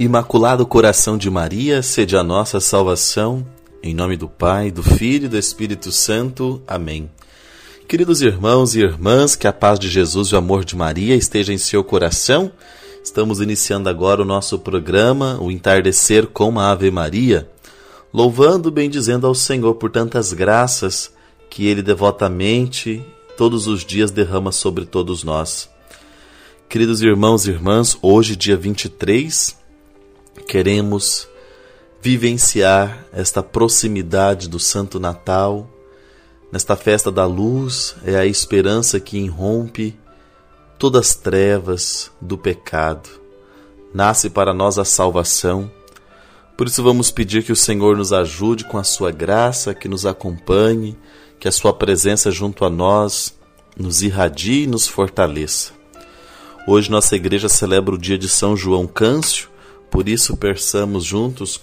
Imaculado Coração de Maria, sede a nossa salvação. Em nome do Pai, do Filho e do Espírito Santo. Amém. Queridos irmãos e irmãs, que a paz de Jesus e o amor de Maria esteja em seu coração. Estamos iniciando agora o nosso programa, o Entardecer com a Ave Maria, louvando, bendizendo ao Senhor por tantas graças que Ele devotamente, todos os dias, derrama sobre todos nós. Queridos irmãos e irmãs, hoje, dia 23, queremos vivenciar esta proximidade do Santo Natal. Nesta festa da luz é a esperança que irrompe todas as trevas do pecado. Nasce para nós a salvação. Por isso vamos pedir que o Senhor nos ajude com a sua graça, que nos acompanhe, que a sua presença junto a nós nos irradie e nos fortaleça. Hoje nossa igreja celebra o dia de São João Câncio, por isso, peçamos juntos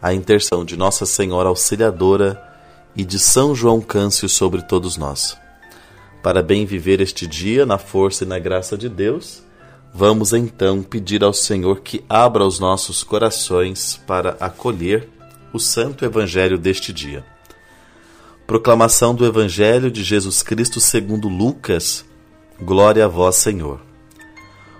a intercessão de Nossa Senhora Auxiliadora e de São João Câncio sobre todos nós. Para bem viver este dia na força e na graça de Deus, vamos então pedir ao Senhor que abra os nossos corações para acolher o santo evangelho deste dia. Proclamação do Evangelho de Jesus Cristo segundo Lucas. Glória a vós, Senhor.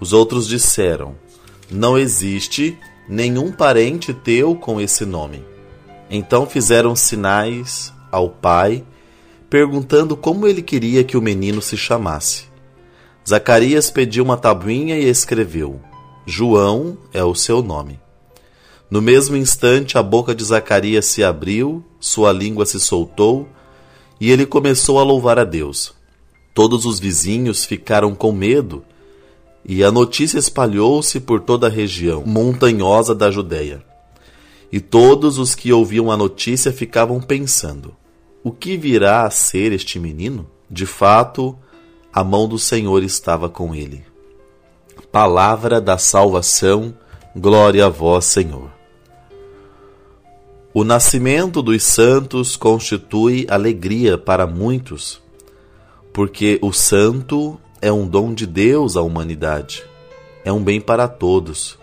Os outros disseram: Não existe nenhum parente teu com esse nome. Então fizeram sinais ao pai, perguntando como ele queria que o menino se chamasse. Zacarias pediu uma tabuinha e escreveu: João é o seu nome. No mesmo instante, a boca de Zacarias se abriu, sua língua se soltou e ele começou a louvar a Deus. Todos os vizinhos ficaram com medo e a notícia espalhou-se por toda a região montanhosa da Judéia. E todos os que ouviam a notícia ficavam pensando: o que virá a ser este menino? De fato, a mão do Senhor estava com ele. Palavra da salvação, glória a vós, Senhor. O nascimento dos santos constitui alegria para muitos, porque o santo é um dom de Deus à humanidade. É um bem para todos.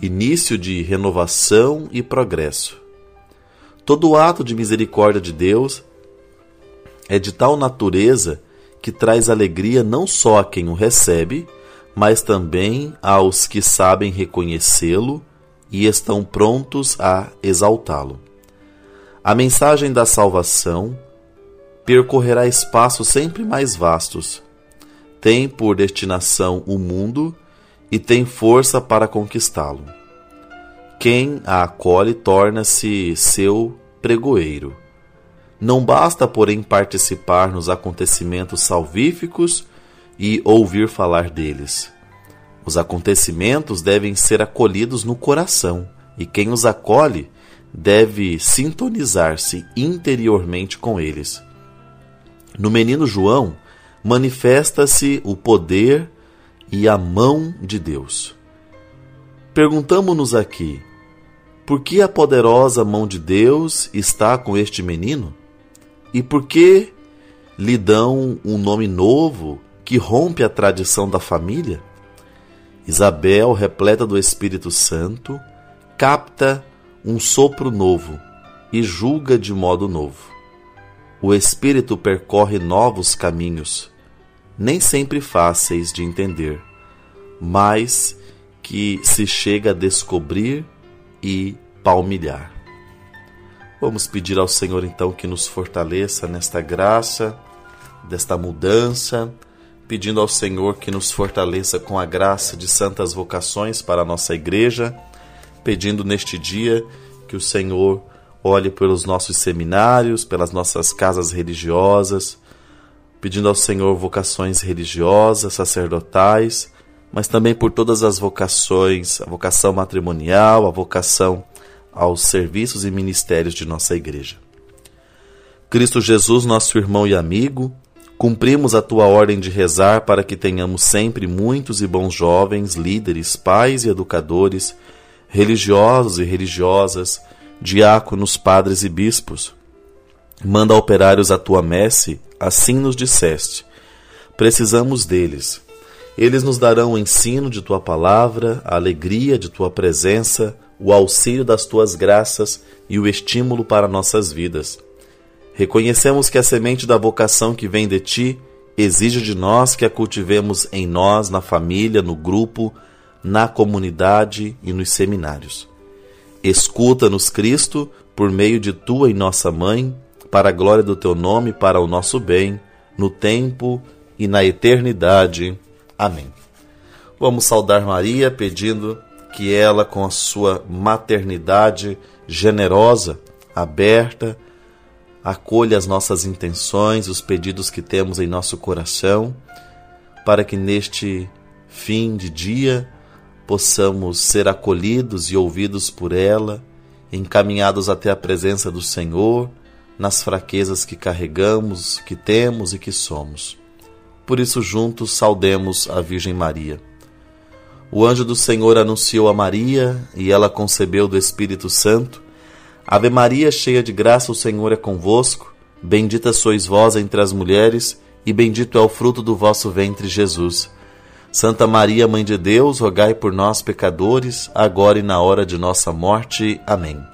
Início de renovação e progresso. Todo ato de misericórdia de Deus é de tal natureza que traz alegria não só a quem o recebe, mas também aos que sabem reconhecê-lo e estão prontos a exaltá-lo. A mensagem da salvação percorrerá espaços sempre mais vastos, tem por destinação o mundo e tem força para conquistá-lo. Quem a acolhe torna-se seu pregoeiro. Não basta, porém, participar nos acontecimentos salvíficos e ouvir falar deles. Os acontecimentos devem ser acolhidos no coração, e quem os acolhe deve sintonizar-se interiormente com eles. No menino João, manifesta-se o poder e a mão de Deus. Perguntamos-nos aqui: por que a poderosa mão de Deus está com este menino? E por que lhe dão um nome novo que rompe a tradição da família? Isabel, repleta do Espírito Santo, capta um sopro novo e julga de modo novo. O Espírito percorre novos caminhos nem sempre fáceis de entender, mas que se chega a descobrir e palmilhar. Vamos pedir ao Senhor então que nos fortaleça nesta graça, desta mudança, pedindo ao Senhor que nos fortaleça com a graça de santas vocações para a nossa igreja, pedindo neste dia que o Senhor olhe pelos nossos seminários, pelas nossas casas religiosas, pedindo ao Senhor vocações religiosas, sacerdotais, mas também por todas as vocações, a vocação matrimonial, a vocação aos serviços e ministérios de nossa igreja. Cristo Jesus, nosso irmão e amigo, cumprimos a tua ordem de rezar para que tenhamos sempre muitos e bons jovens, líderes, pais e educadores, religiosos e religiosas, diáconos, padres e bispos. Manda operários a tua messe, assim nos disseste. Precisamos deles eles nos darão o ensino de tua palavra, a alegria de tua presença, o auxílio das tuas graças e o estímulo para nossas vidas. Reconhecemos que a semente da vocação que vem de ti exige de nós que a cultivemos em nós, na família, no grupo, na comunidade e nos seminários. Escuta-nos, Cristo, por meio de tua e nossa mãe, para a glória do teu nome, para o nosso bem, no tempo e na eternidade. Amém. Vamos saudar Maria pedindo que ela, com a sua maternidade generosa, aberta, acolha as nossas intenções, os pedidos que temos em nosso coração, para que neste fim de dia possamos ser acolhidos e ouvidos por ela, encaminhados até a presença do Senhor, nas fraquezas que carregamos, que temos e que somos. Por isso, juntos saudemos a Virgem Maria. O anjo do Senhor anunciou a Maria e ela concebeu do Espírito Santo. Ave Maria, cheia de graça, o Senhor é convosco. Bendita sois vós entre as mulheres, e bendito é o fruto do vosso ventre, Jesus. Santa Maria, Mãe de Deus, rogai por nós, pecadores, agora e na hora de nossa morte. Amém.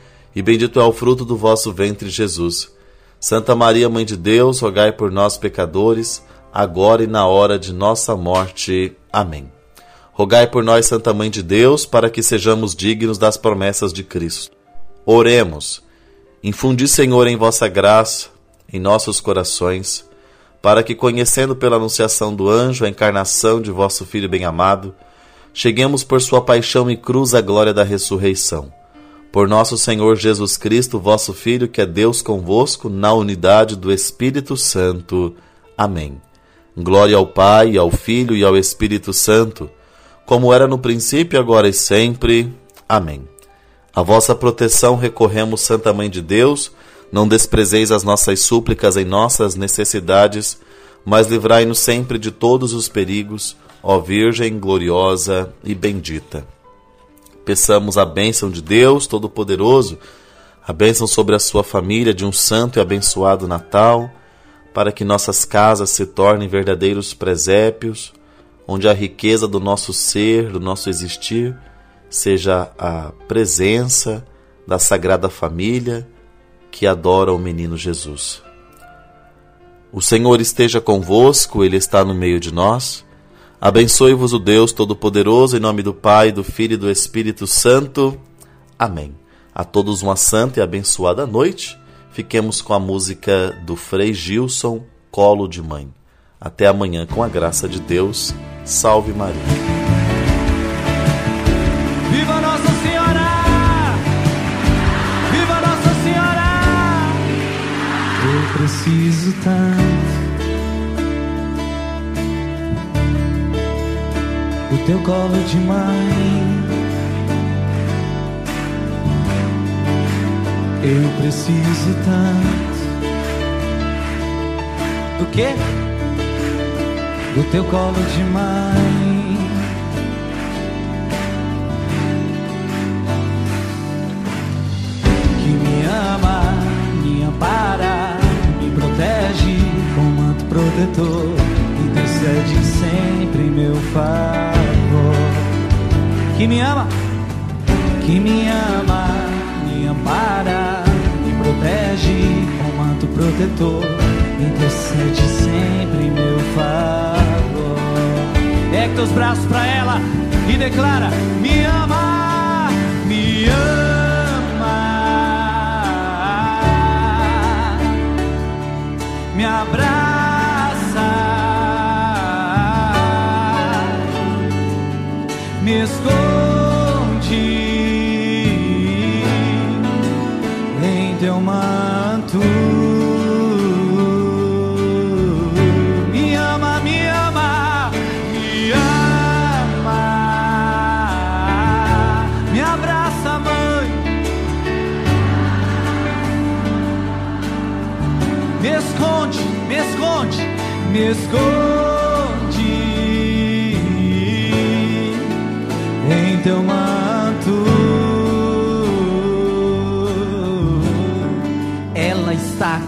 e bendito é o fruto do vosso ventre, Jesus. Santa Maria, Mãe de Deus, rogai por nós, pecadores, agora e na hora de nossa morte. Amém. Rogai por nós, Santa Mãe de Deus, para que sejamos dignos das promessas de Cristo. Oremos. Infundi, Senhor, em vossa graça, em nossos corações, para que, conhecendo pela anunciação do anjo a encarnação de vosso Filho bem-amado, cheguemos por sua paixão e cruz à glória da ressurreição. Por nosso Senhor Jesus Cristo, vosso Filho, que é Deus convosco, na unidade do Espírito Santo. Amém. Glória ao Pai, ao Filho e ao Espírito Santo, como era no princípio, agora e sempre. Amém. A vossa proteção recorremos, Santa Mãe de Deus, não desprezeis as nossas súplicas em nossas necessidades, mas livrai-nos sempre de todos os perigos, ó Virgem gloriosa e bendita. Peçamos a bênção de Deus Todo-Poderoso, a bênção sobre a sua família de um santo e abençoado Natal para que nossas casas se tornem verdadeiros presépios, onde a riqueza do nosso ser, do nosso existir, seja a presença da Sagrada Família que adora o menino Jesus. O Senhor esteja convosco, Ele está no meio de nós. Abençoe-vos o Deus Todo-Poderoso, em nome do Pai, do Filho e do Espírito Santo. Amém. A todos uma santa e abençoada noite fiquemos com a música do Frei Gilson, Colo de Mãe. Até amanhã, com a graça de Deus. Salve Maria. Viva Nossa Senhora! Viva Nossa Senhora! Eu preciso tanto do teu colo de mãe. Eu preciso tanto do que? Do teu colo de mãe. Que me ama, me ampara, me protege com manto protetor. Intercede sempre em meu favor. Que me ama, que me ama ampara, me protege com manto protetor, intercede sempre em meu favor. Que teus braços pra ela e declara: Me ama,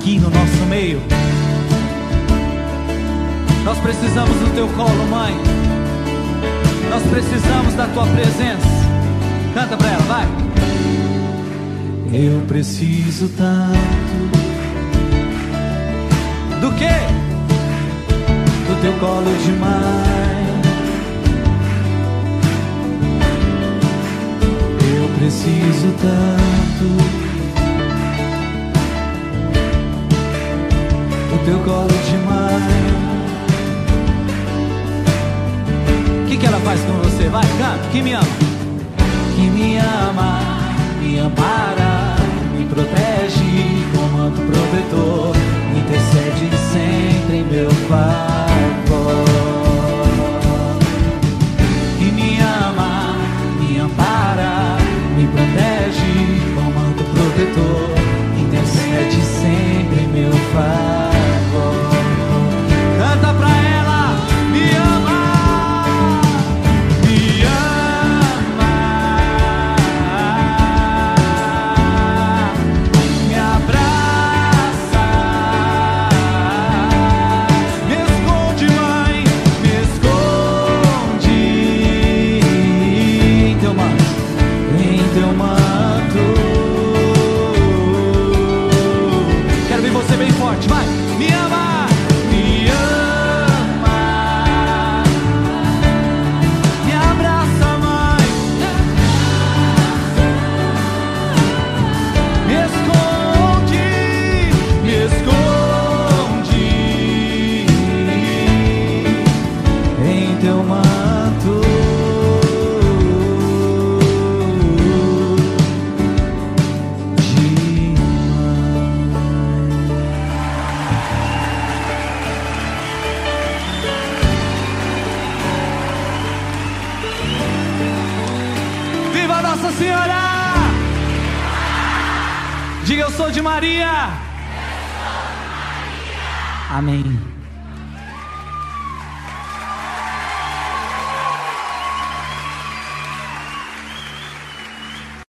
aqui no nosso meio. Nós precisamos do teu colo, mãe. Nós precisamos da tua presença. Canta pra ela, vai. Eu preciso tanto do que? Do teu colo de mãe. Eu preciso tanto teu colo de. O que, que ela faz com você? Vai, canta, que me ama. Que me ama, me ampara, me protege com manto protetor, intercede sempre em meu favor. Diga eu sou de Maria. Amém.